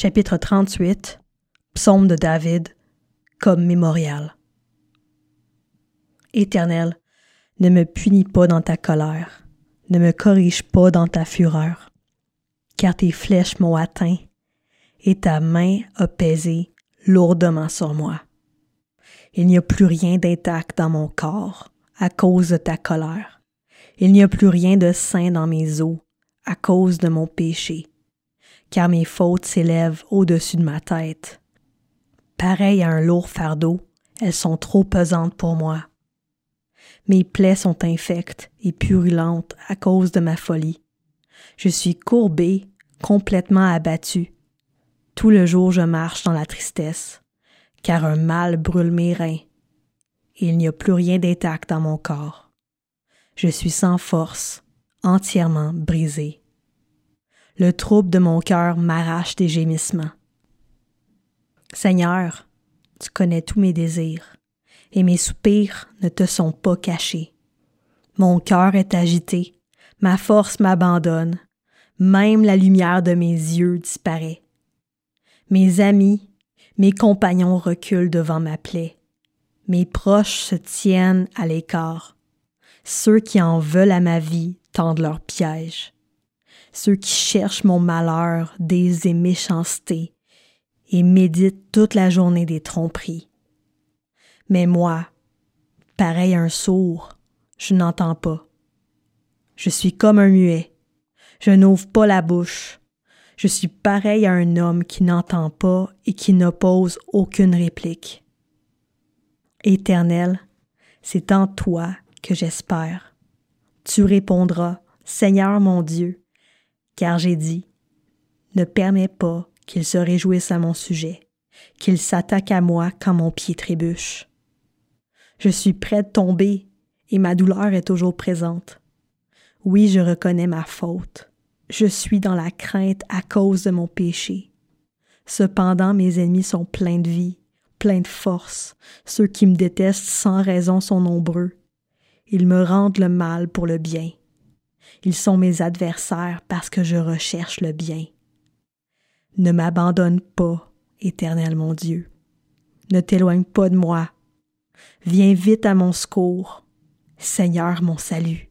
Chapitre 38 Psaume de David comme mémorial. Éternel, ne me punis pas dans ta colère, ne me corrige pas dans ta fureur, car tes flèches m'ont atteint et ta main a pesé lourdement sur moi. Il n'y a plus rien d'intact dans mon corps à cause de ta colère. Il n'y a plus rien de sain dans mes os à cause de mon péché, car mes fautes s'élèvent au-dessus de ma tête. Pareil à un lourd fardeau, elles sont trop pesantes pour moi. Mes plaies sont infectes et purulentes à cause de ma folie. Je suis courbé, complètement abattu. Tout le jour je marche dans la tristesse, car un mal brûle mes reins, il n'y a plus rien d'intact dans mon corps. Je suis sans force, entièrement brisé. Le trouble de mon cœur m'arrache des gémissements. Seigneur, tu connais tous mes désirs, et mes soupirs ne te sont pas cachés. Mon cœur est agité, ma force m'abandonne, même la lumière de mes yeux disparaît. Mes amis, mes compagnons reculent devant ma plaie. Mes proches se tiennent à l'écart. Ceux qui en veulent à ma vie tendent leurs pièges. Ceux qui cherchent mon malheur des et méchancetés et méditent toute la journée des tromperies. Mais moi, pareil à un sourd, je n'entends pas. Je suis comme un muet. Je n'ouvre pas la bouche. Je suis pareil à un homme qui n'entend pas et qui n'oppose aucune réplique. Éternel, c'est en toi que j'espère. Tu répondras, Seigneur mon Dieu, car j'ai dit, ne permets pas qu'il se réjouisse à mon sujet, qu'il s'attaque à moi quand mon pied trébuche. Je suis prêt de tomber et ma douleur est toujours présente. Oui, je reconnais ma faute. Je suis dans la crainte à cause de mon péché. Cependant, mes ennemis sont pleins de vie plein de force. Ceux qui me détestent sans raison sont nombreux. Ils me rendent le mal pour le bien. Ils sont mes adversaires parce que je recherche le bien. Ne m'abandonne pas, Éternel mon Dieu. Ne t'éloigne pas de moi. Viens vite à mon secours, Seigneur mon salut.